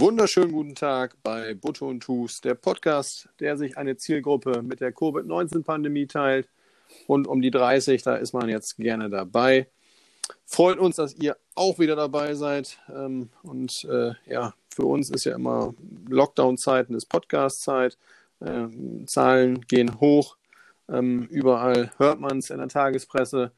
wunderschönen guten Tag bei Butto und Tus, der Podcast, der sich eine Zielgruppe mit der Covid-19-Pandemie teilt. Rund um die 30, da ist man jetzt gerne dabei. Freut uns, dass ihr auch wieder dabei seid. Ähm, und äh, ja, für uns ist ja immer Lockdown-Zeiten, ist Podcast-Zeit. Äh, Zahlen gehen hoch. Ähm, überall hört man es in der Tagespresse.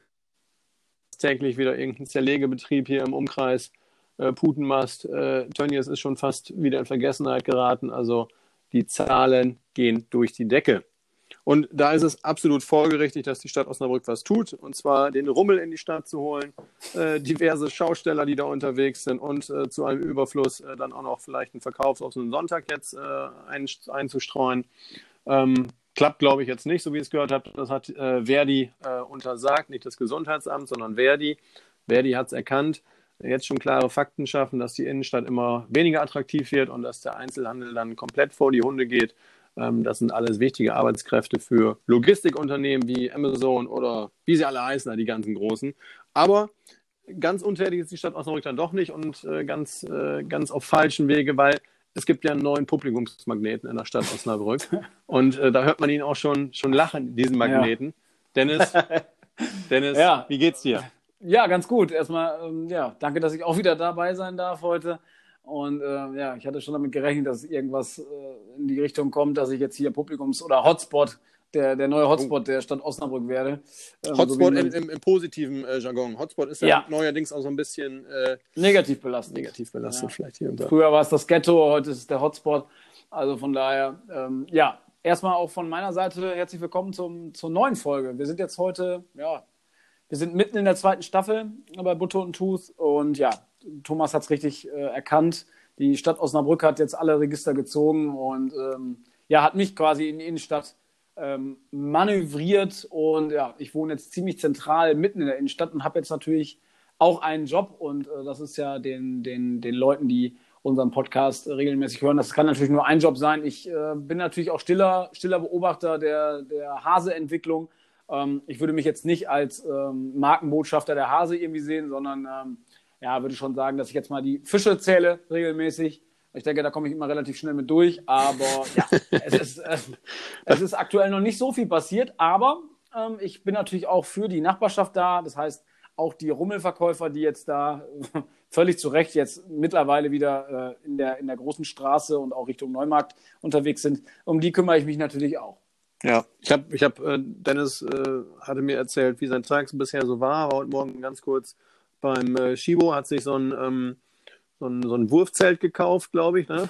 Täglich wieder irgendein Zerlegebetrieb hier im Umkreis äh, Putenmast, äh, Tönnies ist schon fast wieder in Vergessenheit geraten. Also die Zahlen gehen durch die Decke. Und da ist es absolut folgerichtig, dass die Stadt Osnabrück was tut, und zwar den Rummel in die Stadt zu holen, äh, diverse Schausteller, die da unterwegs sind und äh, zu einem Überfluss äh, dann auch noch vielleicht einen Verkauf auf einen Sonntag jetzt äh, ein, einzustreuen. Ähm, klappt, glaube ich, jetzt nicht, so wie ich es gehört habe. Das hat äh, Verdi äh, untersagt, nicht das Gesundheitsamt, sondern Verdi. Verdi hat es erkannt jetzt schon klare Fakten schaffen, dass die Innenstadt immer weniger attraktiv wird und dass der Einzelhandel dann komplett vor die Hunde geht. Ähm, das sind alles wichtige Arbeitskräfte für Logistikunternehmen wie Amazon oder wie sie alle heißen, die ganzen großen. Aber ganz untätig ist die Stadt Osnabrück dann doch nicht und äh, ganz, äh, ganz auf falschen Wege, weil es gibt ja einen neuen Publikumsmagneten in der Stadt Osnabrück. Und äh, da hört man ihn auch schon, schon lachen, diesen Magneten. Ja. Dennis, Dennis, ja. wie geht's dir? Ja, ganz gut. Erstmal, ähm, ja, danke, dass ich auch wieder dabei sein darf heute. Und äh, ja, ich hatte schon damit gerechnet, dass irgendwas äh, in die Richtung kommt, dass ich jetzt hier Publikums- oder Hotspot, der, der neue Hotspot der Stadt Osnabrück werde. Ähm, Hotspot so im, im, im, positiven äh, Jargon. Hotspot ist ja, ja, neuerdings auch so ein bisschen äh, negativ belastet. Negativ belastet, ja. vielleicht hier und da. Früher war es das Ghetto, heute ist es der Hotspot. Also von daher, ähm, ja, erstmal auch von meiner Seite herzlich willkommen zum, zur neuen Folge. Wir sind jetzt heute, ja, wir sind mitten in der zweiten Staffel bei Butter und Tooth und ja, Thomas hat es richtig äh, erkannt. Die Stadt Osnabrück hat jetzt alle Register gezogen und ähm, ja, hat mich quasi in die Innenstadt ähm, manövriert und ja, ich wohne jetzt ziemlich zentral mitten in der Innenstadt und habe jetzt natürlich auch einen Job und äh, das ist ja den, den, den Leuten, die unseren Podcast regelmäßig hören. Das kann natürlich nur ein Job sein. Ich äh, bin natürlich auch stiller, stiller Beobachter der, der Hase-Entwicklung ähm, ich würde mich jetzt nicht als ähm, Markenbotschafter der Hase irgendwie sehen, sondern ähm, ja, würde schon sagen, dass ich jetzt mal die Fische zähle regelmäßig. Ich denke, da komme ich immer relativ schnell mit durch. Aber ja, es ist, äh, es ist aktuell noch nicht so viel passiert. Aber ähm, ich bin natürlich auch für die Nachbarschaft da. Das heißt, auch die Rummelverkäufer, die jetzt da völlig zu Recht jetzt mittlerweile wieder äh, in, der, in der großen Straße und auch Richtung Neumarkt unterwegs sind, um die kümmere ich mich natürlich auch. Ja, ich habe, ich hab, äh, Dennis äh, hatte mir erzählt, wie sein Tag bisher so war. Heute Morgen ganz kurz beim äh, Shibo hat sich so ein, ähm, so ein, so ein Wurfzelt gekauft, glaube ich. Ne?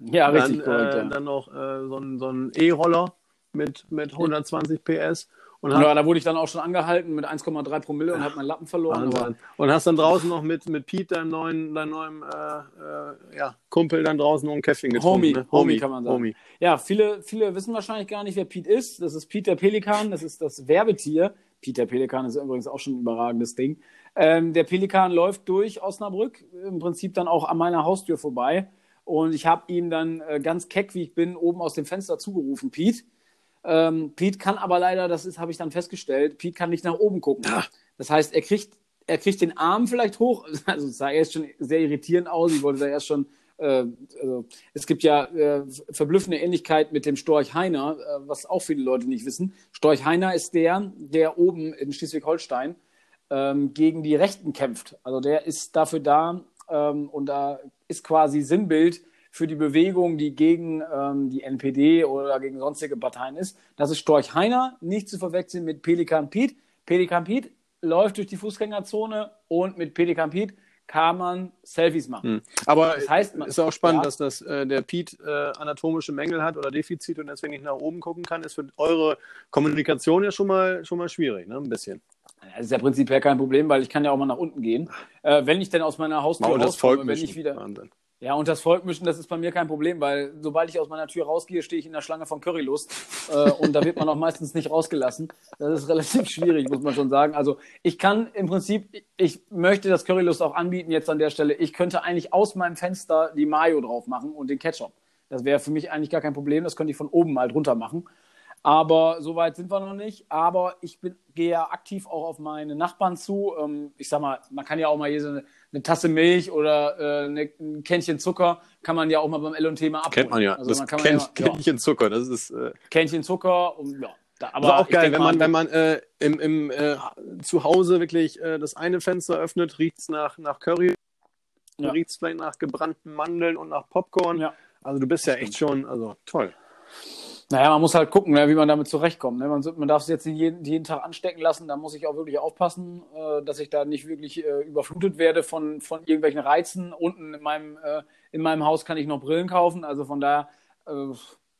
Ja, dann, richtig. Korrekt, äh, ja. Dann noch äh, so ein, so ein E-Roller mit, mit 120 PS. Und ja, da wurde ich dann auch schon angehalten mit 1,3 Promille und habe meinen Lappen verloren. Und hast dann draußen noch mit, mit Pete, deinem neuen, deinem neuen äh, äh, ja, Kumpel, dann draußen noch ein Käffchen getrunken. Homie, ne? Homie, Homie, kann man sagen. Homie. Ja, viele, viele wissen wahrscheinlich gar nicht, wer Pete ist. Das ist Pete der Pelikan, das ist das Werbetier. Pete der Pelikan ist übrigens auch schon ein überragendes Ding. Ähm, der Pelikan läuft durch Osnabrück, im Prinzip dann auch an meiner Haustür vorbei. Und ich habe ihm dann äh, ganz keck, wie ich bin, oben aus dem Fenster zugerufen, Pete ähm, Pete kann aber leider, das ist, habe ich dann festgestellt, Pete kann nicht nach oben gucken. Ja. Das heißt, er kriegt, er kriegt den Arm vielleicht hoch. Also es sah erst schon sehr irritierend aus. Ich wollte da erst schon äh, also, es gibt ja äh, verblüffende Ähnlichkeit mit dem Storch Heiner, äh, was auch viele Leute nicht wissen. Storch Heiner ist der, der oben in Schleswig-Holstein ähm, gegen die Rechten kämpft. Also der ist dafür da ähm, und da ist quasi Sinnbild für die Bewegung, die gegen ähm, die NPD oder gegen sonstige Parteien ist. Das ist Storch Heiner, nicht zu verwechseln mit Pelikan Piet. Pelikan Piet läuft durch die Fußgängerzone und mit Pelikan Piet kann man Selfies machen. Hm. Aber das heißt, man, ist auch spannend, ja, dass das, äh, der Piet äh, anatomische Mängel hat oder Defizite und deswegen nicht nach oben gucken kann, ist für eure Kommunikation ja schon mal, schon mal schwierig, ne? ein bisschen. Das ist ja prinzipiell kein Problem, weil ich kann ja auch mal nach unten gehen. Äh, wenn ich denn aus meiner Haustür rauskomme, wenn ich wieder... Wahnsinn. Ja, und das Volk mischen, das ist bei mir kein Problem, weil sobald ich aus meiner Tür rausgehe, stehe ich in der Schlange von Currylust äh, und da wird man auch meistens nicht rausgelassen. Das ist relativ schwierig, muss man schon sagen. Also ich kann im Prinzip, ich möchte das Currylust auch anbieten jetzt an der Stelle. Ich könnte eigentlich aus meinem Fenster die Mayo drauf machen und den Ketchup. Das wäre für mich eigentlich gar kein Problem. Das könnte ich von oben mal drunter machen. Aber so weit sind wir noch nicht. Aber ich bin, gehe ja aktiv auch auf meine Nachbarn zu. Ähm, ich sag mal, man kann ja auch mal hier so eine, eine Tasse Milch oder äh, eine, ein Kännchen Zucker kann man ja auch mal beim L&T mal abholen. Kennt man ja. Also das man kann Kenn, man ja, Kännchen Zucker, das ist. Äh, Kännchen Zucker und ja. Da, aber aber auch geil, wenn man, wenn man äh, im, im äh, zu Hause wirklich äh, das eine Fenster öffnet, riecht es nach, nach Curry, Ja. riecht es vielleicht nach gebrannten Mandeln und nach Popcorn. Ja. Also du bist ja echt schon, also toll. Naja, man muss halt gucken, ne, wie man damit zurechtkommt. Ne? Man, darf es jetzt nicht jeden, jeden Tag anstecken lassen. Da muss ich auch wirklich aufpassen, äh, dass ich da nicht wirklich äh, überflutet werde von, von irgendwelchen Reizen. Unten in meinem, äh, in meinem Haus kann ich noch Brillen kaufen. Also von daher,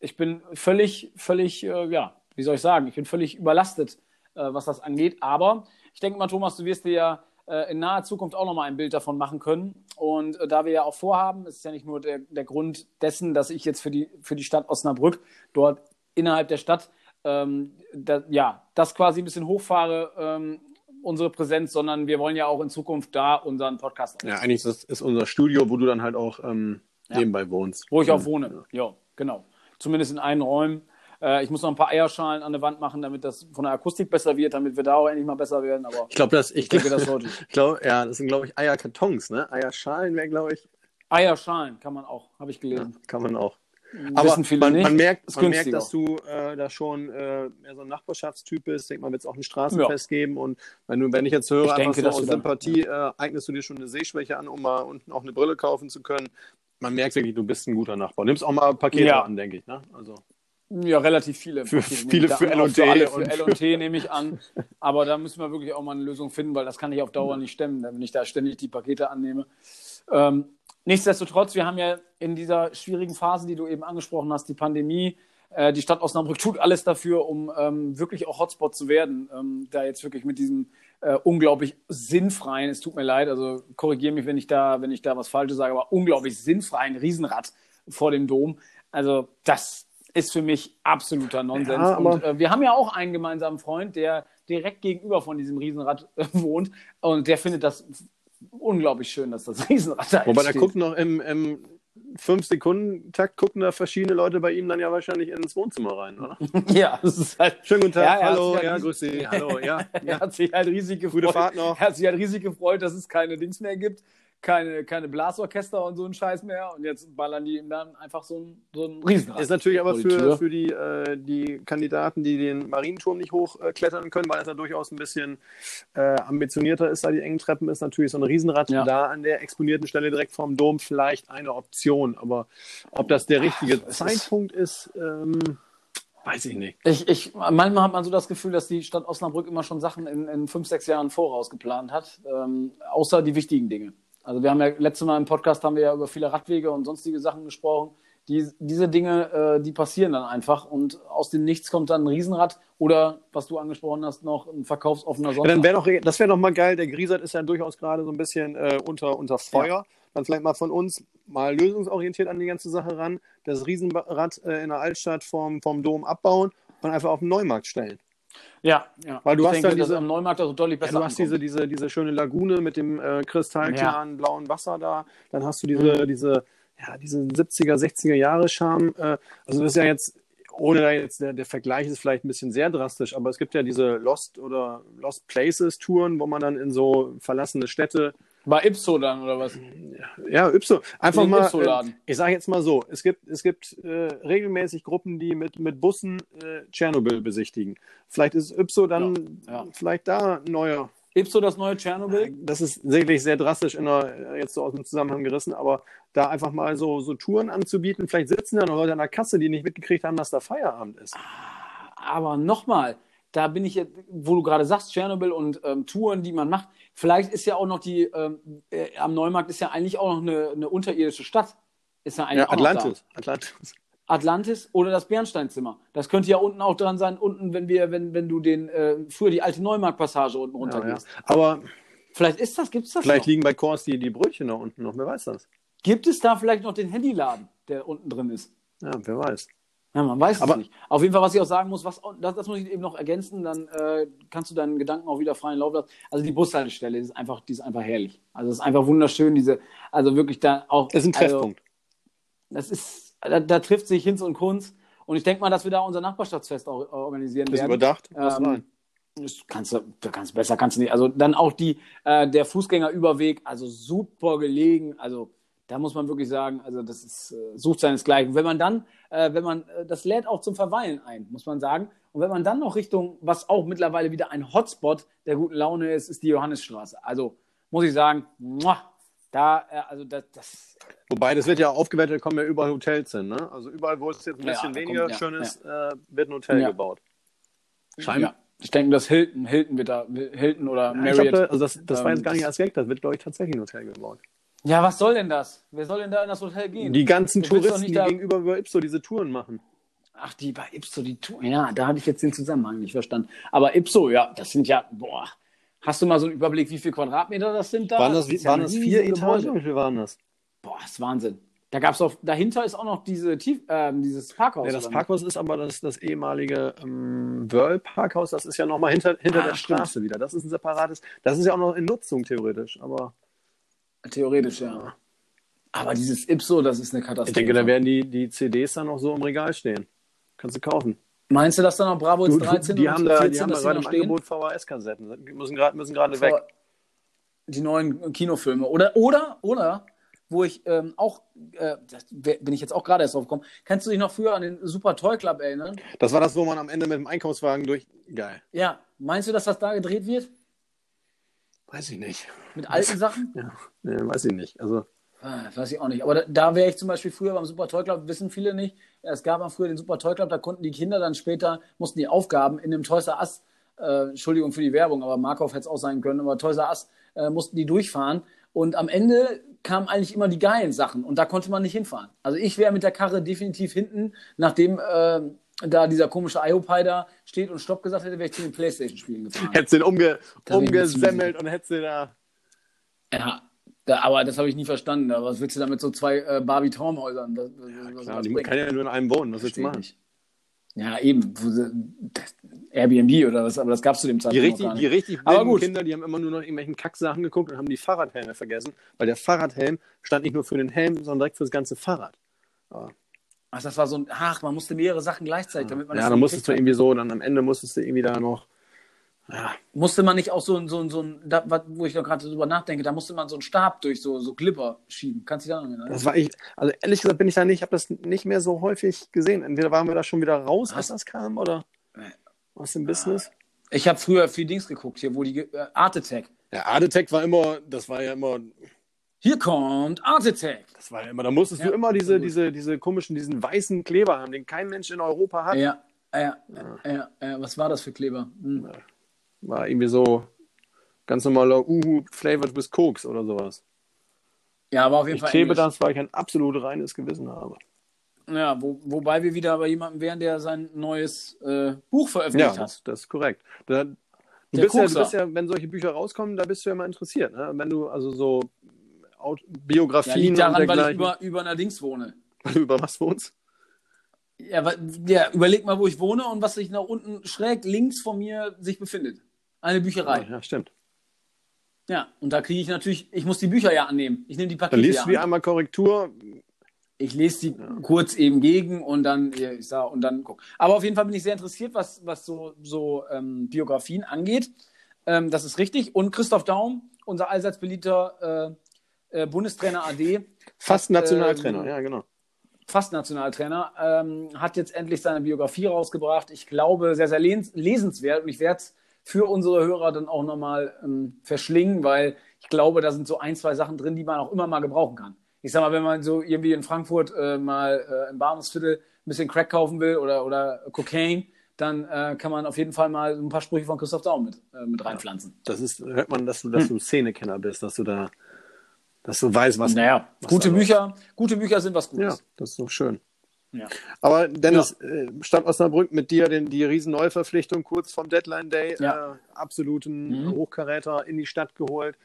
ich bin völlig, völlig, ja, wie soll ich sagen, ich bin völlig überlastet, was das angeht. Aber ich denke mal, Thomas, du wirst dir ja in naher Zukunft auch nochmal ein Bild davon machen können. Und äh, da wir ja auch vorhaben, es ist ja nicht nur der, der Grund dessen, dass ich jetzt für die, für die Stadt Osnabrück dort innerhalb der Stadt ähm, da, ja, das quasi ein bisschen hochfahre, ähm, unsere Präsenz, sondern wir wollen ja auch in Zukunft da unseren Podcast Ja, eigentlich ist das ist unser Studio, wo du dann halt auch ähm, Ja. nebenbei wohnst. Wo ich auch wohne. Ja, genau. Zumindest in einen Räumen. Äh, ich muss noch ein paar Eierschalen an der Wand machen, damit das von der Akustik besser wird, damit wir da auch endlich mal besser werden. Aber Ich glaube, das, ich, ich denke, das sollte. ich glaube, ja, das sind, glaube ich, Eierkartons, ne? Eierschalen wäre, glaube ich, Eierschalen kann man auch, habe ich ja, gelesen. kann man auch. Aber man, man merkt, man merkt, dass du äh, da schon äh, mehr so ein Nachbarschaftstyp bist. Ich denke mal, wird es auch ein Straßenfest geben. Und wenn du, wenn ich jetzt höre, Ich denke, so dass aus Sympathie, äh, eignest du dir schon eine Sehschwäche an, um mal unten auch eine Brille kaufen zu können. Man merkt wirklich, du bist ein guter Nachbar. Nimmst auch mal Pakete Ja. an, denke ich. Ne? Also, Ja, relativ viele. Für- viele für L&T Für L&T nehme ich an. Aber da müssen wir wirklich auch mal eine Lösung finden, weil das kann ich auf Dauer nicht stemmen, wenn ich da ständig die Pakete annehme. Ähm, nichtsdestotrotz, wir haben ja in dieser schwierigen Phase, die du eben angesprochen hast, die Pandemie, äh, die Stadt Osnabrück tut alles dafür, um ähm, wirklich auch Hotspot zu werden. Ähm, da jetzt wirklich mit diesem äh, unglaublich sinnfreien, es tut mir leid, also korrigiere mich, wenn ich da, wenn ich da was Falsches sage, aber unglaublich sinnfreien Riesenrad vor dem Dom. Also das ist für mich absoluter Nonsens. Ja, und äh, wir haben ja auch einen gemeinsamen Freund, der direkt gegenüber von diesem Riesenrad äh, wohnt und der findet das unglaublich schön, dass das Riesenrad da wobei, da gucken noch im, im 5-Sekunden-Takt, gucken da verschiedene Leute bei ihm dann ja wahrscheinlich ins Wohnzimmer rein, oder? Ja, das ist halt. Schönen guten Tag, Ja, er hat hallo, ja grüß Sie, hallo, ja. Er ja. hat sich halt riesig gefreut. Gute Fahrt noch. Er hat sich halt riesig gefreut, dass es keine Dings mehr gibt, keine, keine Blasorchester und so ein Scheiß mehr. Und jetzt ballern die ihm dann einfach so ein, so ein Riesenrad. Ist natürlich aber für, für die, äh, die Kandidaten, die den Marienturm nicht hochklettern können, weil das ja durchaus ein bisschen äh, ambitionierter ist, da die engen Treppen ist, natürlich so ein Riesenrad Ja. da an der exponierten Stelle direkt vorm Dom vielleicht eine Option. Aber ob das der richtige ist- Zeitpunkt ist, ähm, weiß ich nicht. Ich, ich, manchmal hat man so das Gefühl, dass die Stadt Osnabrück immer schon Sachen in, in fünf, sechs Jahren voraus geplant hat, ähm, außer die wichtigen Dinge. Also wir haben ja letztes Mal im Podcast haben wir ja über viele Radwege und sonstige Sachen gesprochen. Die, diese Dinge, äh, die passieren dann einfach und aus dem Nichts kommt dann ein Riesenrad oder, was du angesprochen hast, noch ein verkaufsoffener Ja, Sonntag. dann wäre doch, das wäre doch mal geil. Der Griesert ist ja durchaus gerade so ein bisschen äh, unter, unter Feuer. Dann vielleicht mal von uns mal lösungsorientiert an die ganze Sache ran. Das Riesenrad äh, in der Altstadt vom, vom Dom abbauen und einfach auf den Neumarkt stellen. Ja, ja. Weil du ich hast denke, diese- am Neumarkt auch deutlich Ja, besser du hast diese, ankommt. diese, diese schöne Lagune mit dem äh, kristallklaren blauen Wasser da. Dann hast du diese, Mhm. diese, ja, diese 70er, 60er Jahre Charme. Äh, also das ist ja jetzt, ohne da jetzt, der, der Vergleich ist vielleicht ein bisschen sehr drastisch, aber es gibt ja diese Lost oder Lost Places Touren, wo man dann in so verlassene Städte Bei Ipso dann oder was? ja, Ypso. Einfach mal, äh, Ypso-Laden. ich sage jetzt mal so, es gibt, es gibt äh, regelmäßig Gruppen, die mit, mit Bussen äh, Tschernobyl besichtigen. Vielleicht ist Ypso dann Ja, ja. vielleicht da ein neuer. Ipso das neue Tschernobyl? Das ist sicherlich sehr drastisch in der, äh, jetzt so aus dem Zusammenhang gerissen, aber da einfach mal so, so Touren anzubieten, vielleicht sitzen da noch Leute an der Kasse, die nicht mitgekriegt haben, dass da Feierabend ist. Aber nochmal, da bin ich jetzt, wo du gerade sagst, Tschernobyl und ähm, Touren, die man macht, vielleicht ist ja auch noch die, ähm, äh, am Neumarkt ist ja eigentlich auch noch eine, eine unterirdische Stadt. Ist ja eigentlich Ja, Atlantis. Atlantis. Atlantis oder das Bernsteinzimmer. Das könnte ja unten auch dran sein, unten, wenn wir, wenn, wenn du den, äh, früher die alte Neumarktpassage unten Ja, ja. runtergehst. Aber Vielleicht ist das, gibt es das vielleicht noch? liegen bei Kors die, die Brötchen da unten noch, wer weiß das? Gibt es da vielleicht noch den Handyladen, der unten drin ist? Ja, wer weiß. Ja, man weiß Aber- es nicht. Auf jeden Fall, was ich auch sagen muss, was, das, das muss ich eben noch ergänzen, dann äh, kannst du deinen Gedanken auch wieder freien Lauf lassen. Also die Bushaltestelle ist einfach, die ist einfach herrlich. Also es ist einfach wunderschön, diese, also wirklich da auch. Ist ein also, Treffpunkt. das ist, da, da trifft sich Hinz und Kunz. Und ich denke mal, dass wir da unser Nachbarschaftsfest auch organisieren Ist werden. überdacht. Was Ähm, rein. Das kannst du, da kannst besser kannst du nicht. Also dann auch die, äh, der Fußgängerüberweg, also super gelegen. Also da muss man wirklich sagen, also das ist, äh, sucht seinesgleichen. Wenn man dann, äh, wenn man, äh, das lädt auch zum Verweilen ein, muss man sagen. Und wenn man dann noch Richtung, was auch mittlerweile wieder ein Hotspot der guten Laune ist, ist die Johannesstraße. Also muss ich sagen, muah, da, äh, also das, das. Wobei, das wird ja aufgewertet, kommen ja überall Hotels hin, ne? Also überall, wo es jetzt ein bisschen Ja, da weniger kommt- ja, schön ist, äh, wird ein Hotel Ja. gebaut. Ja, ich denke, das Hilton, Hilton wird da, Hilton oder Ja, Marriott. glaub, also das, das war ähm, jetzt gar nicht als Gag, das wird, glaube ich, tatsächlich ein Hotel gebaut. Ja, was soll denn das? Wer soll denn da in das Hotel gehen? Die ganzen Du Touristen, die da- gegenüber über Ipso diese Touren machen. Ach, die bei Ipso, die Tour. Ja, da habe ich jetzt den Zusammenhang nicht verstanden. Aber Ipso, ja, das sind ja, boah. Hast du mal so einen Überblick, wie viele Quadratmeter das sind da? waren das, ja waren ein das vier. Etagen? Wie viel waren das? Boah, ist Wahnsinn. Da gab's auch, dahinter ist auch noch diese Tief, ähm, dieses Parkhaus. Ja, das Parkhaus ist aber das, das ehemalige ähm, Whirl-Parkhaus, das ist ja nochmal hinter, hinter Ah, der stimmt. Straße wieder. Das ist ein separates, das ist ja auch noch in Nutzung theoretisch, aber? Theoretisch, ja. Aber dieses Ipso, das ist eine Katastrophe. ich denke, da werden die, die CDs dann noch so im Regal stehen. Kannst du kaufen. Meinst du, dass da noch Bravo jetzt du, 13 die und haben da, 14, die haben da gerade noch im? Angebot VHS-Kassetten. Die müssen gerade müssen gerade weg. Die neuen Kinofilme. Oder, oder, oder, wo ich ähm, auch, äh, bin ich jetzt auch gerade erst drauf gekommen, kannst du dich noch früher an den Super Toy Club erinnern? Das war das, wo man am Ende mit dem Einkaufswagen durch. Geil. Ja, meinst du, dass das da gedreht wird? Weiß ich nicht. Mit alten Sachen? Ja, nee, weiß ich nicht. Also, Ah, Das weiß ich auch nicht. Aber da, da wäre ich zum Beispiel früher beim Super Toy Club, wissen viele nicht. Es gab mal früher den Super Toy Club, da konnten die Kinder dann später, mussten die Aufgaben in dem Toys R Us, äh, Entschuldigung für die Werbung, aber Markov hätte es auch sein können, aber Toys R Us äh, mussten die durchfahren. Und am Ende kamen eigentlich immer die geilen Sachen und da konnte man nicht hinfahren. Also ich wäre mit der Karre definitiv hinten, nachdem äh, da dieser komische IOPI da steht und Stopp gesagt hätte, wäre ich zu den Playstation-Spielen gefahren. hättest du den umge, Da umgesemmelt und hättest du da. Ja, da, aber das habe ich nie verstanden. Aber was willst du da mit so zwei äh, Barbie-Traumhäusern? Was die bringt? kann ja nur in einem wohnen. Was willst du machen? ich nicht. Ja, eben. Airbnb oder was, aber das gab es zu dem Die Zeitpunkt richtig, noch die richtig Aber gut. Kinder, die haben immer nur noch irgendwelchen Kacksachen geguckt und haben die Fahrradhelme vergessen, weil der Fahrradhelm stand nicht nur für den Helm, sondern direkt für das ganze Fahrrad. Ach, das war so ein, ach, man musste mehrere Sachen gleichzeitig, damit man Ja, dann musstest du irgendwie so, dann am Ende musstest du irgendwie da noch. Ja. Musste man nicht auch so ein, so ein, so ein da, wo ich noch gerade drüber nachdenke, da musste man so einen Stab durch so, so Glipper schieben. Kannst du dich da noch erinnern? das war ich, also ehrlich gesagt bin ich da nicht, ich habe das nicht mehr so häufig gesehen. Entweder waren wir da schon wieder raus, als Hast- das kam, oder aus dem Business. Ich habe früher viel Dings geguckt, hier, wo die, äh, Art Attack. Ja, Art Attack war immer, das war ja immer, Hier kommt Art Attack. das war ja immer, da musstest Ja, du immer diese, diese, diese komischen, diesen weißen Kleber haben, den kein Mensch in Europa hat. Ja, ja, ja, ja, was war das für Kleber? Hm. War irgendwie so ganz normaler Uhu flavored with Koks oder sowas. Ja, war auf jeden Ich Fall. klebe Englisch. das, weil ich ein absolut reines Gewissen habe. Ja, wo, wobei wir wieder bei jemandem wären, der sein neues äh, Buch veröffentlicht Ja, hat. das, das ist korrekt. Da, du, bist ja, du bist ja, wenn solche Bücher rauskommen, da bist du ja immer interessiert. Ne? Wenn du also so Aut Ja, Biografien liegt daran, weil ich über, über einer Dings wohne. über was wohnst. Ja, ja, überleg mal, wo ich wohne und was sich nach unten schräg links von mir sich befindet. Eine Bücherei. Ja, stimmt. Ja, und da kriege ich natürlich, ich muss die Bücher ja annehmen. Ich nehme die Dann Pakete liest ja du die an. einmal Korrektur. Ich lese die kurz eben gegen und dann, ja, ich sag, und dann guck. Aber auf jeden Fall bin ich sehr interessiert, was, was so, so ähm, Biografien angeht. Ähm, das ist richtig. Und Christoph Daum, unser allseits beliebter äh, äh, Bundestrainer AD, Fast Hat, Nationaltrainer, ähm, ja, genau. fast Nationaltrainer, ähm, hat jetzt endlich seine Biografie rausgebracht. Ich glaube, sehr, sehr les lesenswert und ich werde es für unsere Hörer dann auch nochmal ähm, verschlingen, weil ich glaube, da sind so ein, zwei Sachen drin, die man auch immer mal gebrauchen kann. Ich sag mal, wenn man so irgendwie in Frankfurt äh, mal äh, im Bahnhofsviertel ein bisschen Crack kaufen will oder, oder Cocaine, dann äh, kann man auf jeden Fall mal ein paar Sprüche von Christoph Daum mit, äh, mit reinpflanzen. Das ist, hört man, dass du, dass Hm. du Szenekenner bist, dass du da, dass du weißt, was. Naja, was gute läuft. Bücher, gute Bücher sind was Ja, Gutes. das ist doch schön. Ja. Aber Dennis, äh, Stadt Osnabrück mit dir den, die riesen Neuverpflichtung kurz vom Deadline Day, Ja. äh, absoluten Mhm. Hochkaräter in die Stadt geholt.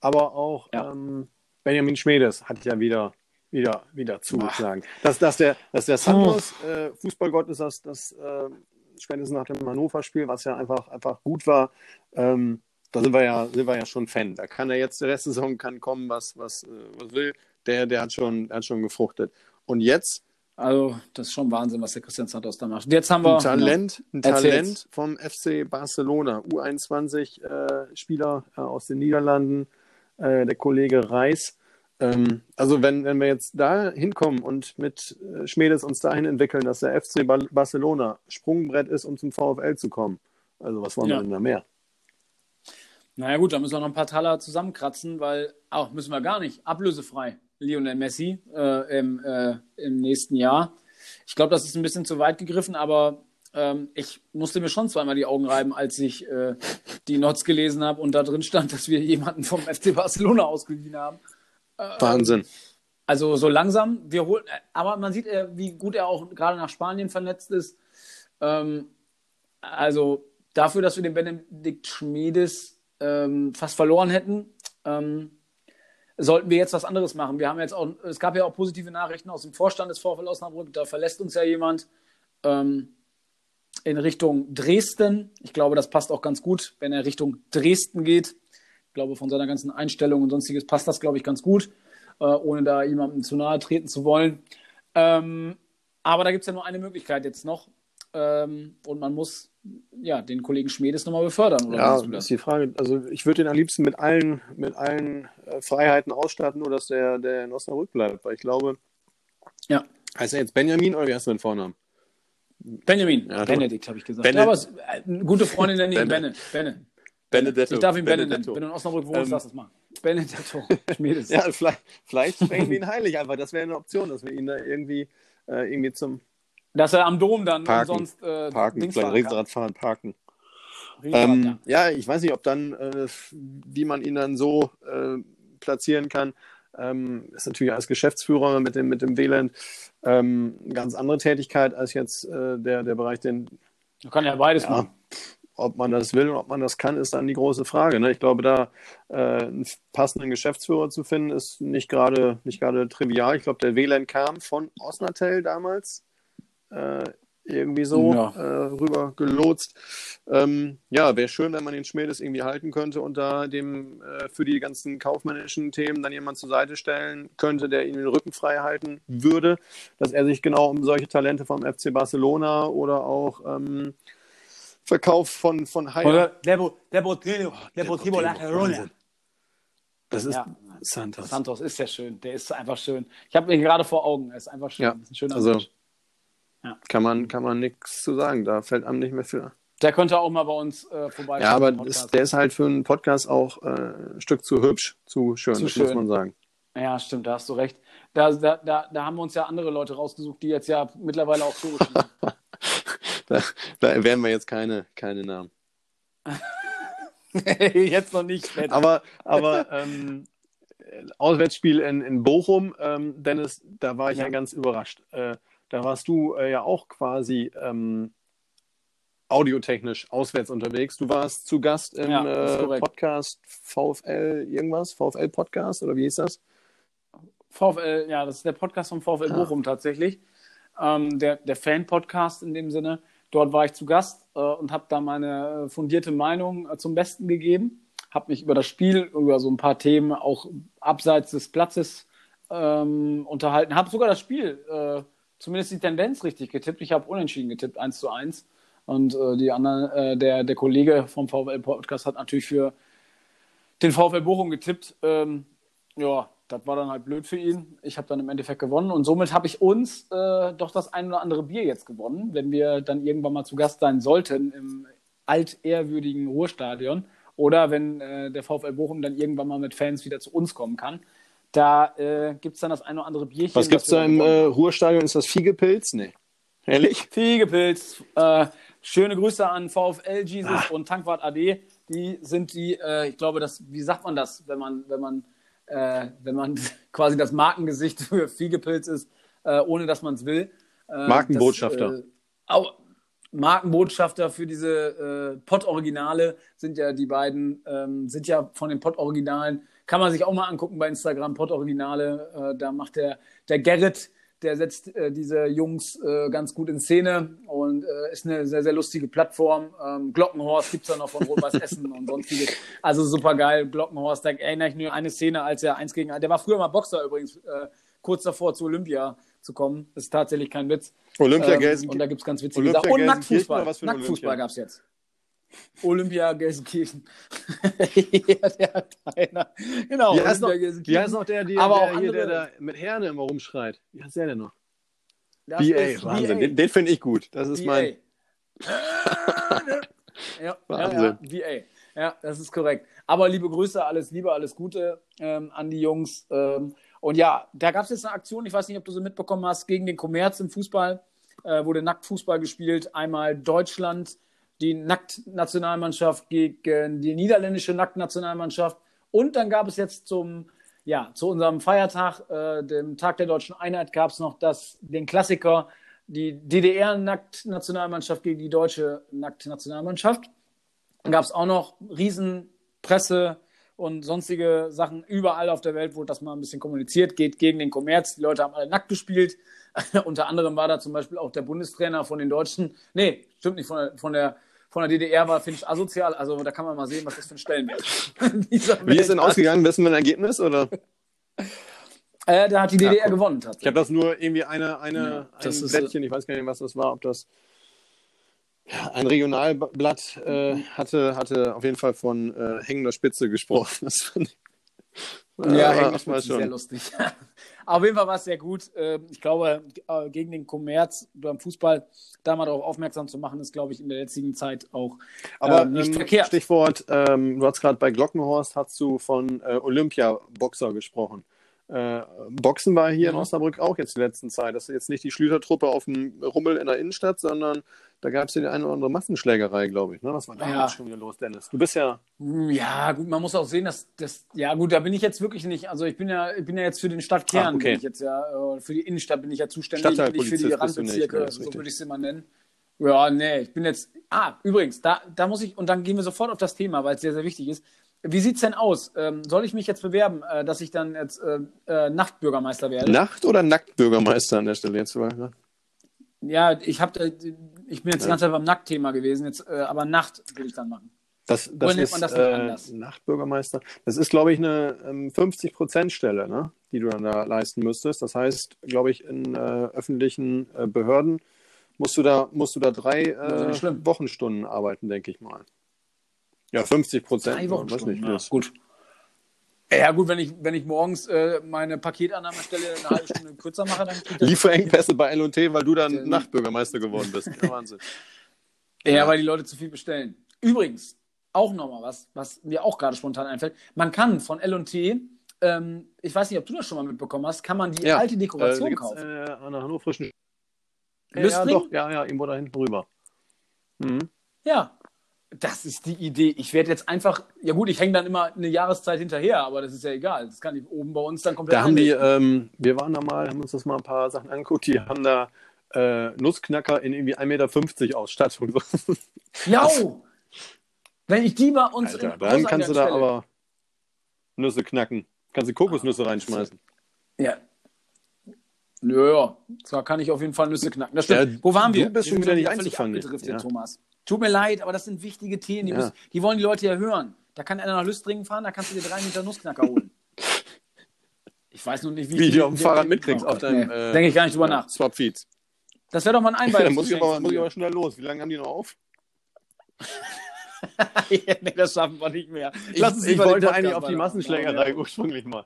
Aber auch Ja. ähm, Benjamin Schmedes hat ja wieder, wieder, wieder zugeschlagen. Dass, dass, der, dass der Santos äh, Fußballgott ist, das, das äh, spätestens nach dem Hannover-Spiel, was ja einfach, einfach gut war, ähm, da sind wir ja, sind wir ja schon Fan. Da kann er jetzt die Restsaison kann kommen, was, was, äh, was will. Der, der hat schon, der hat schon gefruchtet. Und jetzt Also, das ist schon Wahnsinn, was der Christian Santos da macht. Jetzt haben wir. Ein Talent, ein Talent vom FC Barcelona. U21-Spieler äh, äh, aus den Niederlanden, äh, der Kollege Reis. Ähm, also, wenn, wenn wir jetzt da hinkommen und mit äh, Schmedes uns dahin entwickeln, dass der FC ba Barcelona Sprungbrett ist, um zum VfL zu kommen. Also, was wollen ja. wir denn da mehr? Naja, gut, da müssen wir noch ein paar Taler zusammenkratzen, weil, auch müssen wir gar nicht, ablösefrei. Lionel Messi äh, im, äh, im nächsten Jahr. Ich glaube, das ist ein bisschen zu weit gegriffen, aber ähm, ich musste mir schon zweimal die Augen reiben, als ich äh, die Nots gelesen habe und da drin stand, dass wir jemanden vom FC Barcelona ausgeliehen haben. Äh, Wahnsinn. Also so langsam, wir holen, aber man sieht, äh, wie gut er auch gerade nach Spanien vernetzt ist. Ähm, also dafür, dass wir den Benedikt Schmiedes ähm, fast verloren hätten, ähm, sollten wir jetzt was anderes machen. Wir haben jetzt auch, es gab ja auch positive Nachrichten aus dem Vorstand des VfL Osnabrück, da verlässt uns ja jemand ähm, in Richtung Dresden. Ich glaube, das passt auch ganz gut, wenn er Richtung Dresden geht. Ich glaube, von seiner ganzen Einstellung und sonstiges passt das, glaube ich, ganz gut, äh, ohne da jemandem zu nahe treten zu wollen. Ähm, aber da gibt es ja nur eine Möglichkeit jetzt noch. Ähm, und man muss ja, den Kollegen Schmedes nochmal befördern. Oder ja, das ist die Frage. Also ich würde ihn am liebsten mit allen, mit allen äh, Freiheiten ausstatten, nur dass der, der in Osnabrück bleibt, weil ich glaube, ja. heißt er jetzt Benjamin oder wie heißt du den Vornamen? Benjamin, ja, Benedikt habe ich gesagt. Bene ja, aber eine gute Freundin der Nähe, Benne. Benne. Benedetto. Ich darf ihn Benne nennen. Wenn du in Osnabrück wohnst, ähm, lass es mal. Benedetto. Schmiedes. ja, vielleicht, vielleicht sprechen wir ihn heilig einfach. Das wäre eine Option, dass wir ihn da irgendwie, äh, irgendwie zum, dass er am Dom dann parken, umsonst äh, parken, Dings Riesenrad fahren, parken. ähm, ja. ja. ich weiß nicht, ob dann, äh, wie man ihn dann so äh, platzieren kann. Ähm, ist natürlich als Geschäftsführer mit dem, mit dem WLAN ähm, eine ganz andere Tätigkeit als jetzt äh, der, der Bereich, den. Man kann ja beides ja, machen. Ob man das will und ob man das kann, ist dann die große Frage. Ne? Ich glaube, da äh, einen passenden Geschäftsführer zu finden, ist nicht gerade nicht gerade trivial. Ich glaube, der WLAN kam von Osnatel damals äh, irgendwie so ja. äh, rüber gelotst. Ähm, ja, wäre schön, wenn man den Schmiedes irgendwie halten könnte und da dem äh, für die ganzen kaufmännischen Themen dann jemand zur Seite stellen könnte, der ihn den Rücken frei halten würde, dass er sich genau um solche Talente vom FC Barcelona oder auch ähm, Verkauf von, von. Oder Deportivo, Deportivo, Deportivo La Corona. Das ist ja. Santos. Santos ist ja schön. Der ist einfach schön. Ich habe ihn gerade vor Augen. Er ist einfach schön. Ja. Ist ein schöner also, Mensch. Ja. Kann man, kann man nichts zu sagen, da fällt einem nicht mehr für. Der könnte auch mal bei uns äh, vorbeischauen. Ja, aber ist, der ist halt für einen Podcast auch äh, ein Stück zu hübsch, zu schön, zu schön. muss man sagen. Ja, stimmt, da hast du recht. Da, da, da, da haben wir uns ja andere Leute rausgesucht, die jetzt ja mittlerweile auch so da, da werden wir jetzt keine, keine Namen. jetzt noch nicht. Später. Aber, aber ähm, Auswärtsspiel in, in Bochum, ähm, Dennis, da war ich ja, ja ganz überrascht. Äh, da warst du äh, ja auch quasi ähm, audiotechnisch auswärts unterwegs. Du warst zu Gast im ja, äh, Podcast VfL irgendwas, VfL Podcast oder wie hieß das? VfL, ja, das ist der Podcast vom VfL ah. Bochum tatsächlich. Ähm, der der Fan-Podcast in dem Sinne. Dort war ich zu Gast äh, und habe da meine fundierte Meinung äh, zum Besten gegeben. Habe mich über das Spiel, über so ein paar Themen auch abseits des Platzes ähm, unterhalten. Habe sogar das Spiel äh, zumindest die Tendenz richtig getippt. Ich habe unentschieden getippt, 1 zu 1. Und äh, die anderen, äh, der, der Kollege vom VfL Podcast hat natürlich für den VfL Bochum getippt. Ähm, ja, das war dann halt blöd für ihn. Ich habe dann im Endeffekt gewonnen und somit habe ich uns äh, doch das ein oder andere Bier jetzt gewonnen, wenn wir dann irgendwann mal zu Gast sein sollten im altehrwürdigen Ruhrstadion oder wenn äh, der VfL Bochum dann irgendwann mal mit Fans wieder zu uns kommen kann. Da äh, gibt es dann das ein oder andere Bierchen. Was gibt es da im äh, Ruhrstadion? Ist das Fiegepilz? Nee. Ehrlich? Fiegepilz. Äh, schöne Grüße an VfL Jesus Ach. und Tankwart AD. Die sind die, äh, ich glaube, das, wie sagt man das, wenn man, wenn man, äh, wenn man quasi das Markengesicht für Fiegepilz ist, äh, ohne dass man es will. Äh, Markenbotschafter. Das, Markenbotschafter für diese äh, Pott-Originale sind ja die beiden, ähm, sind ja von den Pott-Originalen kann man sich auch mal angucken bei Instagram, Pod Originale. Äh, da macht der, der Gerrit, der setzt äh, diese Jungs äh, ganz gut in Szene und äh, ist eine sehr, sehr lustige Plattform. Ähm, Glockenhorst gibt es da noch von Rot-Weiß Essen und sonstiges. Also super geil. Glockenhorst, da erinnere ich nur eine Szene, als er eins gegen der war früher mal Boxer übrigens, äh, kurz davor zu Olympia zu kommen. Das ist tatsächlich kein Witz. Olympia Ähm, Gelsenkirchen. und da gibt es ganz witzige Olympia Sachen. Und Gelsenkirchen Nacktfußball. oder was für ein Nacktfußball Olympia? gab es jetzt. Olympia Gelsenkirchen. ja, der hat einer. Genau, Wie heißt, noch, Olympia wie heißt noch der, der, Aber der, auch hier, der da mit Herne immer rumschreit? Wie heißt der denn noch? BA, Wahnsinn. BA. Den, den finde ich gut. Das ist mein. ja, Wahnsinn. Ja, ja, VA. Ja, das ist korrekt. Aber liebe Grüße, alles Liebe, alles Gute ähm, an die Jungs. Ähm, und ja, da gab es jetzt eine Aktion, ich weiß nicht, ob du sie mitbekommen hast, gegen den Kommerz im Fußball. Äh, wurde Nacktfußball gespielt. Einmal Deutschland, die Nacktnationalmannschaft gegen die niederländische Nacktnationalmannschaft. Und dann gab es jetzt zum, ja, zu unserem Feiertag, äh, dem Tag der deutschen Einheit, gab es noch das, den Klassiker, die DDR-Nacktnationalmannschaft gegen die deutsche Nacktnationalmannschaft. Dann gab es auch noch Riesenpresse und sonstige Sachen. Überall auf der Welt wurde das mal ein bisschen kommuniziert, geht gegen den Kommerz. Die Leute haben alle nackt gespielt. Unter anderem war da zum Beispiel auch der Bundestrainer von den Deutschen. Nee, stimmt nicht, von der, von der, von der DDR war, finde ich, asozial. Also da kann man mal sehen, was das für ein Stellenwert Wie ist denn hat. ausgegangen? Wissen wir ein Ergebnis? Oder? Äh, da hat die DDR guck. gewonnen Ich habe tatsächlich. das nur irgendwie eine, eine, Ja, das ein ist, Blättchen, ich weiß gar nicht, was das war, ob das ja, ein Regionalblatt äh, hatte, hatte auf jeden Fall von äh, hängender Spitze gesprochen. Das fand ich, Ja, äh, hängt das war das sehr schon. lustig. Auf jeden Fall war es sehr gut. Ähm, Ich glaube, äh, gegen den Kommerz beim Fußball da mal darauf aufmerksam zu machen, ist, glaube ich, in der jetzigen Zeit auch Aber ähm, nicht ähm, verkehrt. Stichwort, ähm, du hast gerade bei Glockenhorst hast du von äh, Olympia-Boxer gesprochen. Äh, Boxen war hier in Mhm. Osnabrück auch jetzt in der letzten Zeit. Das ist jetzt nicht die Schlütertruppe auf dem Rummel in der Innenstadt, sondern da gab es ja die eine oder andere Massenschlägerei, glaube ich. Ne? Was war da Ja. schon wieder los, Dennis? Du bist ja Hm, Ja, gut, man muss auch sehen, dass das, ja gut, da bin ich jetzt wirklich nicht, also ich bin ja, ich bin ja jetzt für den Stadtkern, Ah, okay. bin ich jetzt ja, äh, für die Innenstadt bin ich ja zuständig, nicht für die du nicht, Randbezirke, ne, so würde ich es immer nennen. Ja, nee, ich bin jetzt, ah, übrigens, da, da muss ich, und dann gehen wir sofort auf das Thema, weil es sehr, sehr wichtig ist. Wie sieht's denn aus? Ähm, soll ich mich jetzt bewerben, äh, dass ich dann jetzt äh, äh, Nachtbürgermeister werde? Nacht- oder Nacktbürgermeister an der Stelle jetzt. Ne? Ja, ich habe, ich bin jetzt die Ja. ganze Zeit beim Nacktthema gewesen, jetzt, äh, aber Nacht will ich dann machen. Das, Oder das nennt ist man das äh, anders? Nachtbürgermeister. Das ist, glaube ich, eine ähm, 50-Prozent-Stelle, ne? die du dann da leisten müsstest. Das heißt, glaube ich, in äh, öffentlichen äh, Behörden musst du da, musst du da drei äh. Wochenstunden arbeiten, denke ich mal. Ja, 50 Prozent. Drei Wochen weiß nicht, ja, gut. Ja, gut, wenn ich, wenn ich morgens äh, meine Paketannahmestelle eine halbe Stunde kürzer mache, dann Lieferengpässe bei L&T, weil du dann Nachtbürgermeister geworden bist. Ja, Wahnsinn. Ja, weil die Leute zu viel bestellen. Übrigens, auch nochmal was, was mir auch gerade spontan einfällt. Man kann von L&T, ähm, ich weiß nicht, ob du das schon mal mitbekommen hast, kann man die Ja, alte Dekoration äh, kaufen. Äh, an der hannoverischen ja, Lüstring? doch, ja, ja, irgendwo da hinten rüber. Mhm. Ja, das ist die Idee. Ich werde jetzt einfach, ja gut, ich hänge dann immer eine Jahreszeit hinterher, aber das ist ja egal. Das kann ich oben bei uns dann komplett Da haben die, ähm, wir waren da mal, haben uns das mal ein paar Sachen angeguckt, die haben da äh, Nussknacker in irgendwie 1,50 Meter Ausstattung. Ja, wenn ich die bei uns Alter, dann kannst du da stelle- aber Nüsse knacken. Kannst du Kokosnüsse reinschmeißen. Ja. Nö, da kann ich auf jeden Fall Nüsse knacken. Das stimmt. Ja, Wo waren du wir? bist Wir schon wieder nicht völlig einzufangen, abgedriftet, ja. Thomas. Tut mir leid, aber das sind wichtige Themen. Die, Ja. müssen, die wollen die Leute ja hören. Da kann einer nach Lüstringen fahren, da kannst du dir drei Meter Nussknacker holen. Ich weiß nur nicht, wie Wie ich du auf dem Fahrrad mitkriegst, auf deinem. nee. äh, Denke ich gar nicht drüber äh, nach. Swap Feeds. Das wäre doch mal ein Da Einweihungsgeschenk. muss ich, aber, muss ich aber schnell los. Wie lange haben die noch auf? nee, das schaffen wir nicht mehr. Ich, ich wollte eigentlich auf die. Massenschlägerei ursprünglich mal.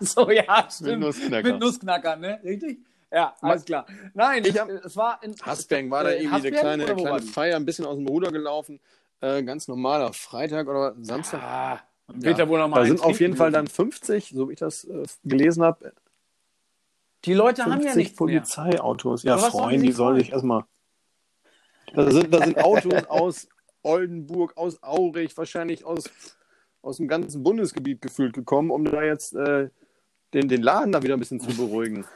So, ja, stimmt. Nussknacker. Mit Nussknackern, ne? Richtig? Ja, alles klar. Nein, Ich hab- es war in Hasberg war da äh, irgendwie eine Hasberg kleine, war kleine die? Feier, ein bisschen aus dem Ruder gelaufen. Äh, ganz normaler Freitag oder Samstag. Ah, wird da wohl noch mal da sind auf jeden Fall dann 50, so wie ich das äh, gelesen habe, Die Leute 50 haben ja nichts mehr. Polizeiautos. Ja, freuen, die sollen sich erstmal. Da sind, da sind Autos aus Oldenburg, aus Aurich, wahrscheinlich aus, aus dem ganzen Bundesgebiet gefühlt gekommen, um da jetzt äh, den, den Laden da wieder ein bisschen zu beruhigen.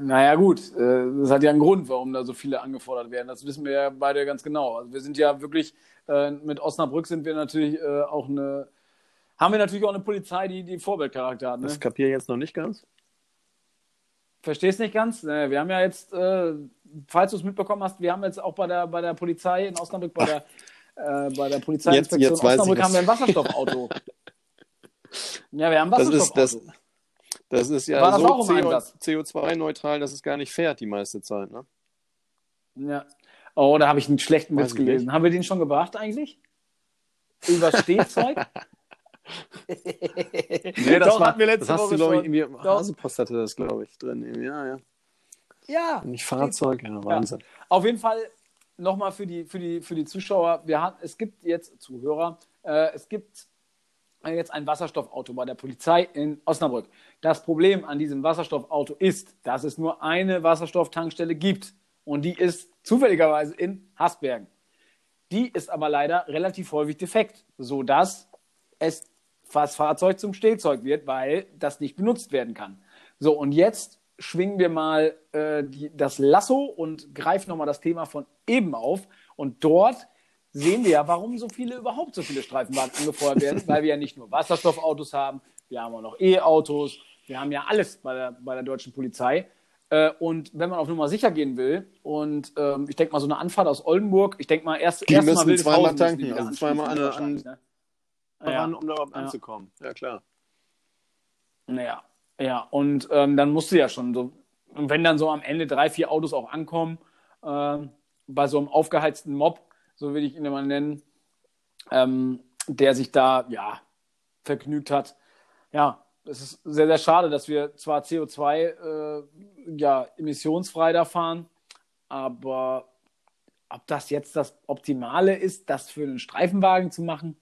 Naja, gut, äh, das hat ja einen Grund, warum da so viele angefordert werden. Das wissen wir ja beide ganz genau. Also wir sind ja wirklich, äh, mit Osnabrück sind wir natürlich äh, auch eine, haben wir natürlich auch eine Polizei, die, die Vorbildcharakter hat. Ne? Das kapiere ich jetzt noch nicht ganz. Verstehst nicht ganz? Wir haben ja jetzt, falls du es mitbekommen hast, wir haben jetzt auch bei der, bei der Polizei in Osnabrück, bei der, äh, bei der Polizeiinspektion Jetzt- jetzt Osnabrück haben wir ein Wasserstoffauto. ja, wir haben ein Das ist, Wasserstoffauto. das, Das ist ja das so auch im Einsatz? CO2-neutral, dass es gar nicht fährt die meiste Zeit. Ne? Ja. Oh, da habe ich einen schlechten Weiß Witz gelesen. Haben wir den schon gebracht eigentlich? Über Stehzeug? Nee, Doch, hatten wir letzte das hast Woche du, glaube ich, irgendwie, hatte das, glaube ich, drin. Ja, ja. ja. Nicht Fahrzeug, ja, Wahnsinn. Auf jeden Fall nochmal für die, für, die, für die Zuschauer. Wir haben, es gibt jetzt Zuhörer, äh, es gibt jetzt ein Wasserstoffauto bei der Polizei in Osnabrück. Das Problem an diesem Wasserstoffauto ist, dass es nur eine Wasserstofftankstelle gibt. Und die ist zufälligerweise in Hasbergen. Die ist aber leider relativ häufig defekt, sodass es das Fahrzeug zum Stehzeug wird, weil das nicht benutzt werden kann. So, und jetzt schwingen wir mal äh, die, das Lasso und greifen nochmal das Thema von eben auf. Und dort sehen wir ja, warum so viele überhaupt so viele Streifenwagen angefeuert werden, weil wir ja nicht nur Wasserstoffautos haben, wir haben auch noch E-Autos, wir haben ja alles bei der, bei der deutschen Polizei. Äh, und wenn man auf Nummer sicher gehen will, und ähm, ich denke mal, so eine Anfahrt aus Oldenburg, ich denke mal, erst, Die erst müssen mal zweimal tanken, also zweimal an- an- ne? Ja. Um da überhaupt Ja. anzukommen. Ja, klar. Naja, ja, und ähm, dann musst du ja schon so, und wenn dann so am Ende drei, vier Autos auch ankommen, ähm, bei so einem aufgeheizten Mob, so will ich ihn immer nennen, ähm, der sich da, ja, vergnügt hat. Ja, es ist sehr, sehr schade, dass wir zwar CO2, äh, ja, emissionsfrei da fahren, aber ob das jetzt das Optimale ist, das für einen Streifenwagen zu machen,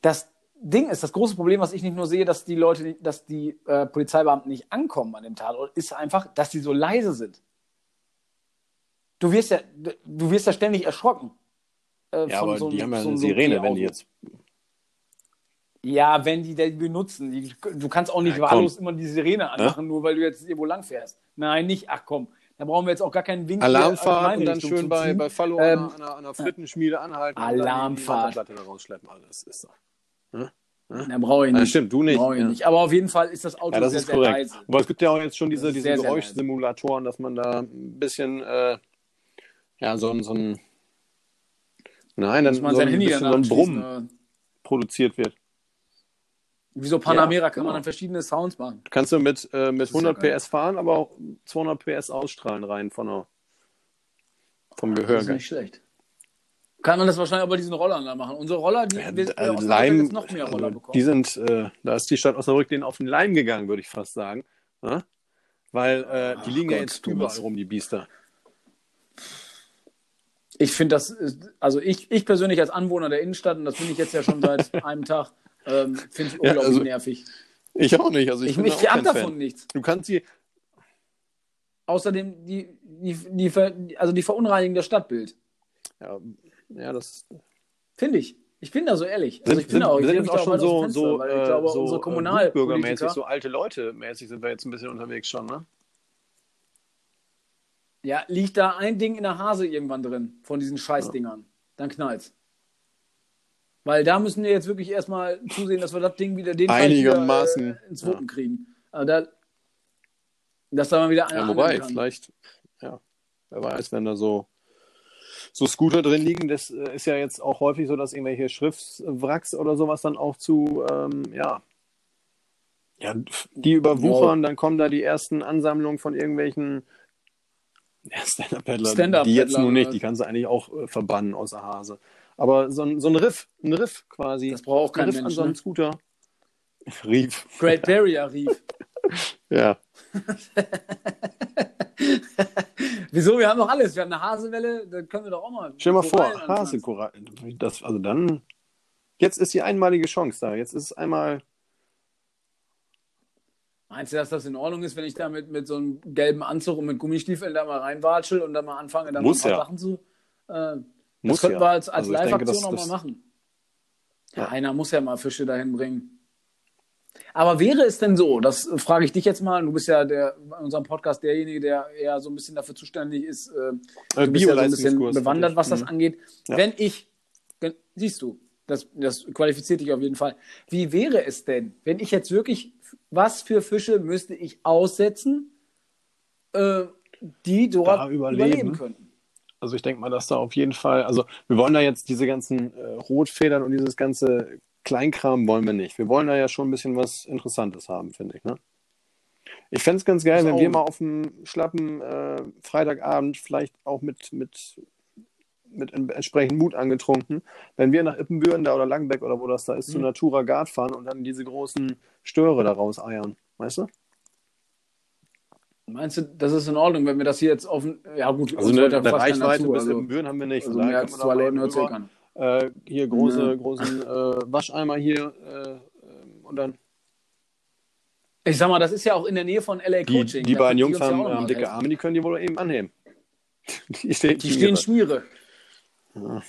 das Ding ist, das große Problem, was ich nicht nur sehe, dass die Leute, dass die äh, Polizeibeamten nicht ankommen an dem Tatort, ist einfach, dass die so leise sind. Du wirst ja, du wirst ja ständig erschrocken. äh, Ja, von aber so die haben ja so eine so Sirene, wenn die jetzt. Ja, wenn die die benutzen. Die, du kannst auch nicht Ja, wahllos immer die Sirene anmachen, nur weil du jetzt irgendwo lang fährst. Nein, nicht. Ach komm, da brauchen wir jetzt auch gar keinen Wink. Alarmfahrt und dann schön bei, bei Fallo Ähm, an, einer, an einer Frittenschmiede anhalten. und dann die- Alarmfahrt. Die Wasserplatte da rausschleppen. Also, das ist doch. Da brauche ich Ja, nicht. stimmt, du nicht, Brauche ich ja. nicht. Aber auf jeden Fall ist das Auto Ja, das sehr, ist sehr korrekt. leise. Aber es gibt ja auch jetzt schon diese, diese sehr Geräuschsimulatoren, dass man da ein bisschen, äh, ja, so ein, so ein, nein, dann Muss man so sein ein Handy bisschen so ein Brummen anschließen. äh, produziert wird. Wieso Panamera Ja, kann man genau. dann verschiedene Sounds machen? Kannst du mit, äh, mit ist ja 100 geil. PS fahren, aber auch 200 PS ausstrahlen rein von der, vom Gehör. Das ist nicht schlecht. Kann man das wahrscheinlich bei diesen Rollern da machen. Unsere Roller, die Ja, wir, äh, Leim, jetzt noch mehr Roller also, bekommen. die sind, äh, da ist die Stadt Osnabrück denen auf den Leim gegangen, würde ich fast sagen. Ja? Weil äh, die Ach liegen ja Gott, jetzt Thomas. überall rum, die Biester. Ich finde das, ist- also ich, ich persönlich als Anwohner der Innenstadt, und das bin ich jetzt ja schon seit einem Tag, ähm, finde ich Ja, unglaublich also nervig. Ich auch nicht. Also ich, Ich, bin ich, habe davon Fan. nichts. Du kannst sie, Außerdem, die, die, die, also die verunreinigen das Stadtbild. ja, ja das Finde ich. Ich bin da so ehrlich. Also sind, ich bin sind, da auch, ich sind auch schon so, Fenster, so, weil äh, ich glaube, so unsere äh, Kommunalpolitiker, bürgermäßig, so alte Leute mäßig sind wir jetzt ein bisschen unterwegs schon, ne? Ja, liegt da ein Ding in der Hase irgendwann drin von diesen Scheißdingern, dann knallt's. Weil da müssen wir jetzt wirklich erstmal zusehen, dass wir das Ding wieder den Einigermaßen, wieder, äh, ins Wuppen kriegen. Also da, dass da mal wieder einer Ja, wobei, vielleicht, ja, wer weiß, wenn da so, so Scooter drin liegen, das äh, ist ja jetzt auch häufig so, dass irgendwelche Schriftswracks oder sowas dann auch zu, ähm, ja, ja, die überwuchern, dann kommen da die ersten Ansammlungen von irgendwelchen ja, Stand-Up-Paddler, Stand-Up-Paddler die jetzt nur nicht, die kannst du eigentlich auch äh, verbannen aus der Hase. Aber so ein, so ein Riff, ein Riff quasi. Das braucht auch kein ein Riff an Mensch. so einem Ne? Scooter. Rief, Great Barrier Reef. ja. Wieso? Wir haben doch alles. Wir haben eine Hasewelle, da können wir doch auch mal. Stell dir mal vor. Hasekorallen. Das, also dann, jetzt ist die einmalige Chance da. Jetzt ist einmal, Meinst du, dass das in Ordnung ist, wenn ich da mit, mit so einem gelben Anzug und mit Gummistiefeln da mal reinwatschel und dann mal anfange, dann Muss mal ein paar ja. Sachen zu. Äh, das muss könnten ja. wir als, als Also Live-Aktion das- auch mal das- machen. Ja, Ja. einer muss ja mal Fische dahin bringen. Aber wäre es denn so, das frage ich dich jetzt mal, du bist ja der, bei unserem Podcast derjenige, der eher so ein bisschen dafür zuständig ist, äh, Äh, du bist ja so ein bisschen bewandert, was das Mhm. angeht. Ja. Wenn ich, siehst du, das, das qualifiziert dich auf jeden Fall. Wie wäre es denn, wenn ich jetzt wirklich, was für Fische müsste ich aussetzen, äh, die dort überleben. überleben könnten? Also ich denke mal, dass da auf jeden Fall, also wir wollen da jetzt diese ganzen äh, Rotfedern und dieses ganze Kleinkram wollen wir nicht. Wir wollen da ja schon ein bisschen was Interessantes haben, finde ich. Ne? Ich fände es ganz geil, wenn wir mal auf einem schlappen äh, Freitagabend, vielleicht auch mit, mit, mit entsprechend Mut angetrunken, wenn wir nach Ippenbüren da oder Langbeck oder wo das da ist, mhm. zu Natura Guard fahren und dann diese großen Störe daraus eiern. Weißt du? Meinst du, das ist in Ordnung, wenn wir das hier jetzt auf ja gut, also eine, eine Reichweite bis also, Ippenbüren haben wir nicht. Also mehr als zwei Läden hört sich an. Äh, hier große, ja. großen äh, Wascheimer hier äh, und dann ich sag mal, das ist ja auch in der Nähe von LA Coaching. Die, die beiden Jungs haben, haben dicke. Arme, die können die wohl eben anheben. Die stehen, die stehen Schmiere. Ja.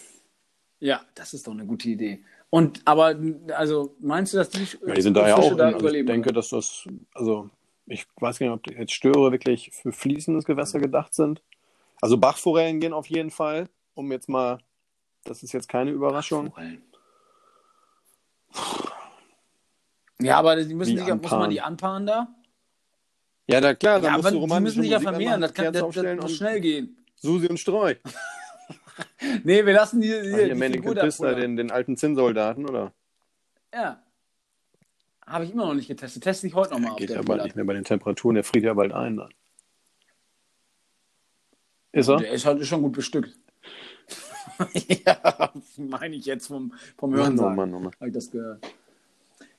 ja. das ist doch eine gute Idee. Und aber, also meinst du, dass die, ja, die sind da ja auch da in, also Ich denke, dass das, also ich weiß nicht, ob jetzt Störe wirklich für fließendes Gewässer gedacht sind. Also Bachforellen gehen auf jeden Fall, um jetzt mal, das ist jetzt keine Überraschung. Ja, aber die müssen sich, muss man die anpaaren da? Ja, da klar, da ja, musst du die müssen sich ja vermehren, das, kann, das, das muss schnell gehen. Susi und Streu. nee, wir lassen die, die, Ach, hier die Figur Pista, den, den alten Zinnsoldaten, oder? Ja. Habe ich immer noch nicht getestet. Teste ich heute nochmal. Ja, geht ja bald nicht mehr bei den Temperaturen. Der friert ja bald ein dann. Ist er? Der ist halt schon gut bestückt. ja, meine ich jetzt vom, vom Hören. Mann, oh Mann, oh Mann. Habe ich das gehört.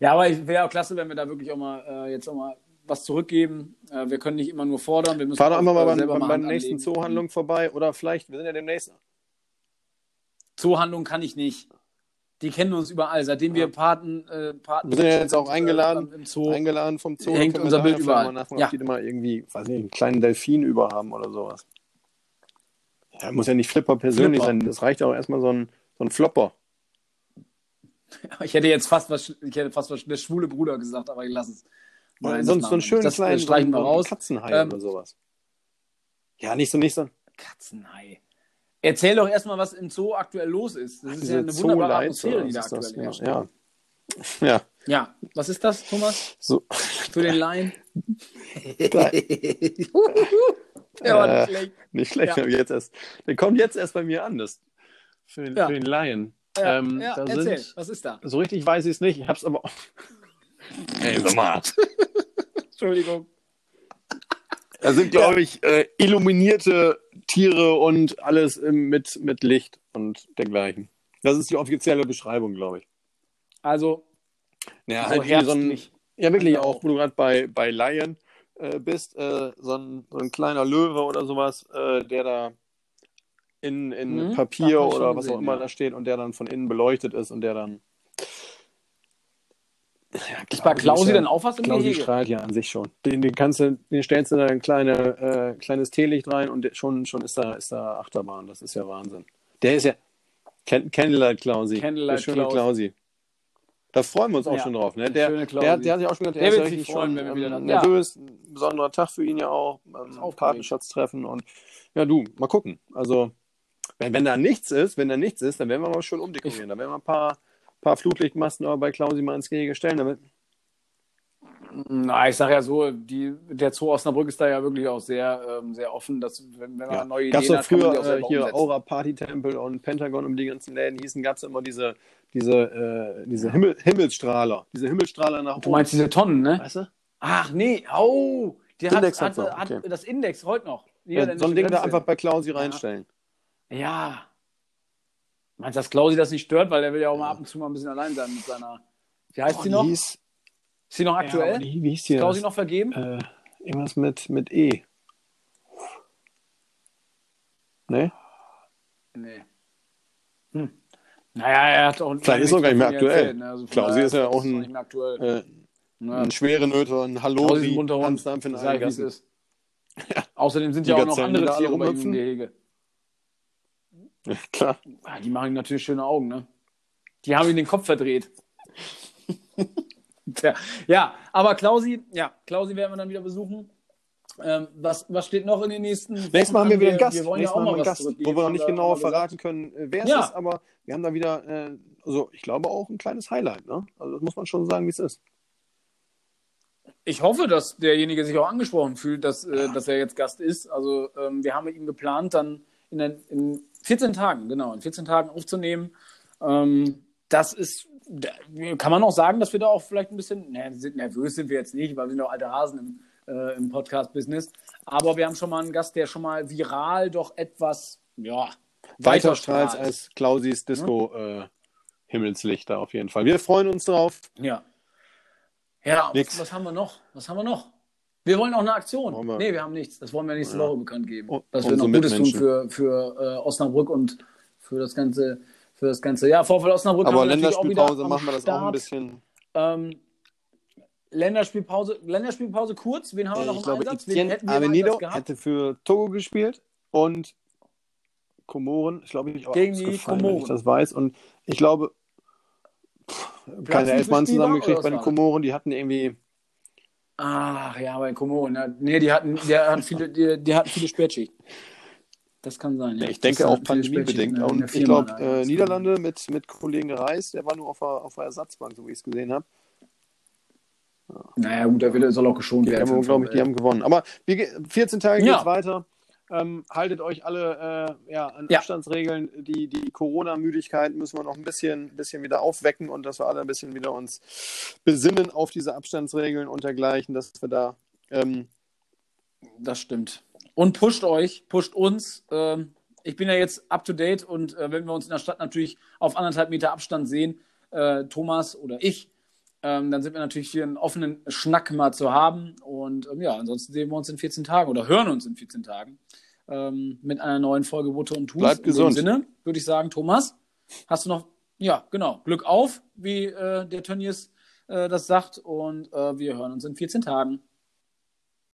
Ja, aber wäre auch klasse, wenn wir da wirklich auch mal äh, jetzt auch mal was zurückgeben. Äh, wir können nicht immer nur fordern. Wir müssen Fahr doch einmal mal bei, bei, bei der nächsten Zoohandlung vorbei oder vielleicht, wir sind ja demnächst. Zoohandlung kann ich nicht. Die kennen uns überall, seitdem wir Paten, äh, Paten Wir sind ja jetzt auch eingeladen, im Zoo. eingeladen vom Zoo. Hängt unser Bild überall. Mal nachfragen, ja. ob die mal irgendwie, weiß nicht, einen kleinen Delfin über haben oder sowas. Ja, muss ja nicht Flipper persönlich Flipper. sein. Das reicht auch erstmal so ein, so ein Flopper. Ich hätte jetzt fast was, ich hätte fast was der schwule Bruder gesagt, aber ich lasse es. Nein, sonst so einen schönen das, kleinen streichen wir raus. Katzenhai ähm, oder sowas. Ja, nicht so, nicht so. Katzenhai. Erzähl doch erstmal, was im Zoo aktuell los ist. Das ist ja eine wunderbare Atmosphäre, die da aktuell das, herrscht. Ja. ja. Ja, was ist das, Thomas? So. Für den Laien? Der war nicht schlecht. Nicht schlecht, ja. jetzt erst. Der kommt jetzt erst bei mir an, das für den, ja. für den Laien. Ja, ähm, ja, erzähl, sind, was ist da? So richtig weiß ich es nicht. Ich hab's aber. Ey, sag mal. Entschuldigung. Da sind, glaube ich, äh, illuminierte Tiere und alles im, mit, mit Licht und dergleichen. Das ist die offizielle Beschreibung, glaube ich. Also, ja, halt so, ein, ja, wirklich genau. auch, wo du gerade bei, bei Lion äh, bist, äh, so, ein, so ein kleiner Löwe oder sowas, äh, der da in, in mhm, Papier oder was auch immer ja. da steht und der dann von innen beleuchtet ist und der dann. Ja, ist bei Klausi dann auch was im Klausi Gehege? strahlt ja an sich schon. Den, den kannst du, den stellst du da ein kleine, äh, kleines Teelicht rein und schon, schon ist da, ist da Achterbahn. Das ist ja Wahnsinn. Der ist ja Candlelight Klausi. Candlelight der schöne Klausi. Da freuen wir uns auch ja, schon drauf. Ne? Der, der, der, hat sich auch schon gesagt, der, der ist ja richtig freuen, schon ähm, nervös. Ja. Ein besonderer Tag für ihn ja auch. Ähm, Patenschatztreffen und ja, du, mal gucken. Also wenn, wenn da nichts ist, wenn da nichts ist, dann werden wir mal schön umdekorieren. Da werden wir ein paar, paar Flutlichtmasten aber bei Klausi mal ins Gehege stellen, damit. Na, ich sage ja so, die, der Zoo Osnabrück ist da ja wirklich auch sehr, ähm, sehr offen, dass wenn, wenn man ja. neue gab's Ideen hat, früher äh, hier. Aura Party Tempel und Pentagon und die ganzen Läden hießen, gab es immer diese, diese, äh, diese Himmel, Himmelsstrahler, diese Himmelsstrahler nach oben. Du meinst diese Tonnen, ne? Weißt du? Ach nee, oh, die Index hat, hat, hat, okay. das Index heute noch. Ja, so ein Ding da einfach bei Klausi reinstellen. Ja. Meinst du, dass Klausi das nicht stört, weil er will ja auch mal ab und zu mal ein bisschen allein sein mit seiner. Wie heißt oh, sie noch? Hieß... Ist sie noch aktuell? Ja, wie, wie hieß die? Ist Klausi noch vergeben? Äh, irgendwas mit, mit E. Ne? Nee. Hm. Naja, er hat auch. Vielleicht ist er gar nicht mehr aktuell. Erzählt, also Klausi ist ja auch ein, äh, ein schwere Nöter, ein Hallo, ein Ist. Ja. Außerdem sind ja auch noch andere Tiere bei ihm im Gehege. Ja, klar. Ja, die machen natürlich schöne Augen, ne? Die haben ihm den Kopf verdreht. ja, ja, aber Klausi, ja, Klausi werden wir dann wieder besuchen. Ähm, was, was steht noch in den nächsten Nächstes Mal haben wir wieder einen Gast. Wir wollen Nächstes ja auch mal einen Gast, wo wir noch nicht genauer verraten können, wer es ja. ist, aber wir haben da wieder, äh, also ich glaube auch ein kleines Highlight, ne? Also das muss man schon sagen, wie es ist. Ich hoffe, dass derjenige sich auch angesprochen fühlt, dass, äh, dass er jetzt Gast ist. Also ähm, wir haben mit ihm geplant, dann in, in 14 Tagen, genau, in 14 Tagen aufzunehmen. Ähm, das ist da, kann man auch sagen, dass wir da auch vielleicht ein bisschen, ne, sind nervös sind wir jetzt nicht, weil wir sind doch alte Hasen im, äh, im Podcast-Business. Aber wir haben schon mal einen Gast, der schon mal viral doch etwas, ja, weiter strahlt als Klausis Disco äh, Himmelslichter auf jeden Fall. Wir freuen uns drauf. Ja. Ja, was, was, haben wir noch? Was haben wir noch? Wir wollen auch eine Aktion. Wollen wir? Nee, wir haben nichts. Das wollen wir nächste ja. Woche bekannt geben. Oh, dass wir noch Gutes tun für, für äh, Osnabrück und für das ganze, für das ganze. Ja, Vorfall Osnabrück. Aber Länderspielpause machen wir das Start. auch ein bisschen. Ähm, Länderspielpause, Länderspielpause kurz. Wen haben wir noch ich im glaube, Einsatz? Etienne Avenido hätte für Togo gespielt und Komoren, ich glaube, ich auch gegen die Komoren. ich das weiß. Und ich glaube, keine elf Mann zusammengekriegt bei den Komoren. Die hatten irgendwie. Ach ja, bei Komoren. Nee, die hatten, die hatten viele, die, die hatten viele Spätschichten. Das kann sein. Ja. ich denke auch pandemiebedingt. Und ich glaube, äh, Niederlande mit, mit Kollegen gereist, der war nur auf der, auf der Ersatzbank, so wie ich es gesehen habe. Ja. Naja, gut, der Wille soll auch geschont werden. Die haben, glaube ich, die haben gewonnen. Aber 14 Tage ja. geht es weiter. Ähm, haltet euch alle äh, ja, an ja. Abstandsregeln. Die, die Corona-Müdigkeit müssen wir noch ein bisschen, bisschen wieder aufwecken und dass wir alle ein bisschen wieder uns besinnen auf diese Abstandsregeln und dergleichen, dass wir da. Ähm, das stimmt. Und pusht euch, pusht uns. Ähm, ich bin ja jetzt up to date und äh, wenn wir uns in der Stadt natürlich auf anderthalb Meter Abstand sehen, äh, Thomas oder ich, ähm, dann sind wir natürlich hier einen offenen Schnack mal zu haben. Und ähm, ja, ansonsten sehen wir uns in 14 Tagen oder hören uns in 14 Tagen ähm, mit einer neuen Folge Butter und Tus. Bleibt gesund. In dem Sinne würde ich sagen, Thomas, hast du noch, ja, genau, Glück auf, wie äh, der Tönnies äh, das sagt. Und äh, wir hören uns in 14 Tagen.